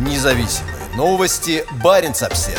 Независимые новости. Барин обсерва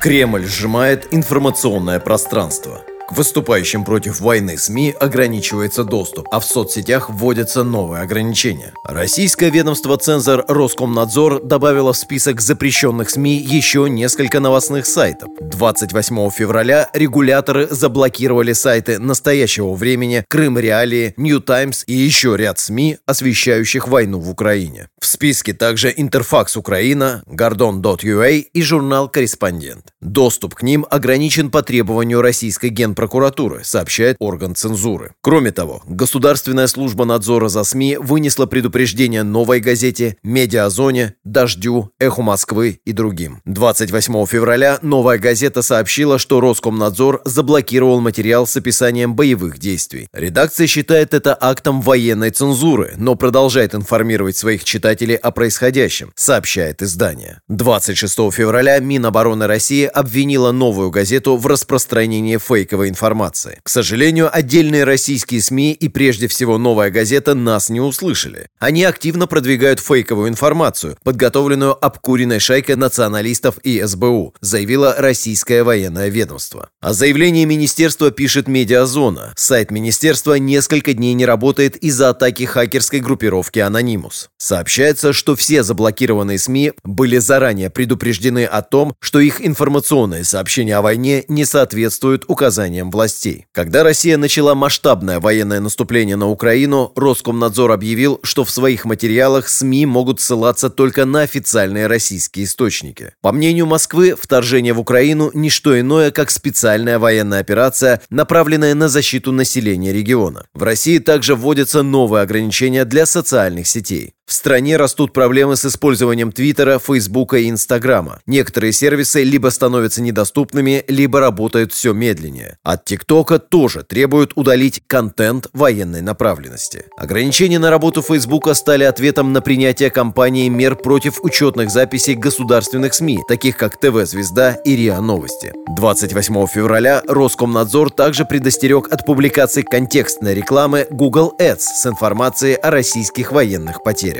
Кремль сжимает информационное пространство. К выступающим против войны СМИ ограничивается доступ, а в соцсетях вводятся новые ограничения. Российское ведомство цензор Роскомнадзор добавило в список запрещенных СМИ еще несколько новостных сайтов. 28 февраля регуляторы заблокировали сайты настоящего времени, Крым Реалии, Нью Таймс и еще ряд СМИ, освещающих войну в Украине. В списке также Интерфакс Украина, Гордон.ua и журнал «Корреспондент». Доступ к ним ограничен по требованию российской генпрокуратуры прокуратуры, сообщает орган цензуры. Кроме того, Государственная служба надзора за СМИ вынесла предупреждение «Новой газете», «Медиазоне», «Дождю», «Эху Москвы» и другим. 28 февраля «Новая газета» сообщила, что Роскомнадзор заблокировал материал с описанием боевых действий. Редакция считает это актом военной цензуры, но продолжает информировать своих читателей о происходящем, сообщает издание. 26 февраля Минобороны России обвинила «Новую газету» в распространении фейковой информации. К сожалению, отдельные российские СМИ и прежде всего «Новая газета» нас не услышали. Они активно продвигают фейковую информацию, подготовленную обкуренной шайкой националистов и СБУ, заявило российское военное ведомство. О заявлении министерства пишет «Медиазона». Сайт министерства несколько дней не работает из-за атаки хакерской группировки «Анонимус». Сообщается, что все заблокированные СМИ были заранее предупреждены о том, что их информационные сообщения о войне не соответствуют указаниям решением властей. Когда Россия начала масштабное военное наступление на Украину, Роскомнадзор объявил, что в своих материалах СМИ могут ссылаться только на официальные российские источники. По мнению Москвы, вторжение в Украину – не что иное, как специальная военная операция, направленная на защиту населения региона. В России также вводятся новые ограничения для социальных сетей. В стране растут проблемы с использованием Твиттера, Фейсбука и Инстаграма. Некоторые сервисы либо становятся недоступными, либо работают все медленнее. От ТикТока тоже требуют удалить контент военной направленности. Ограничения на работу Фейсбука стали ответом на принятие компании мер против учетных записей государственных СМИ, таких как ТВ-звезда и РИА Новости. 28 февраля Роскомнадзор также предостерег от публикации контекстной рекламы Google Ads с информацией о российских военных потерях.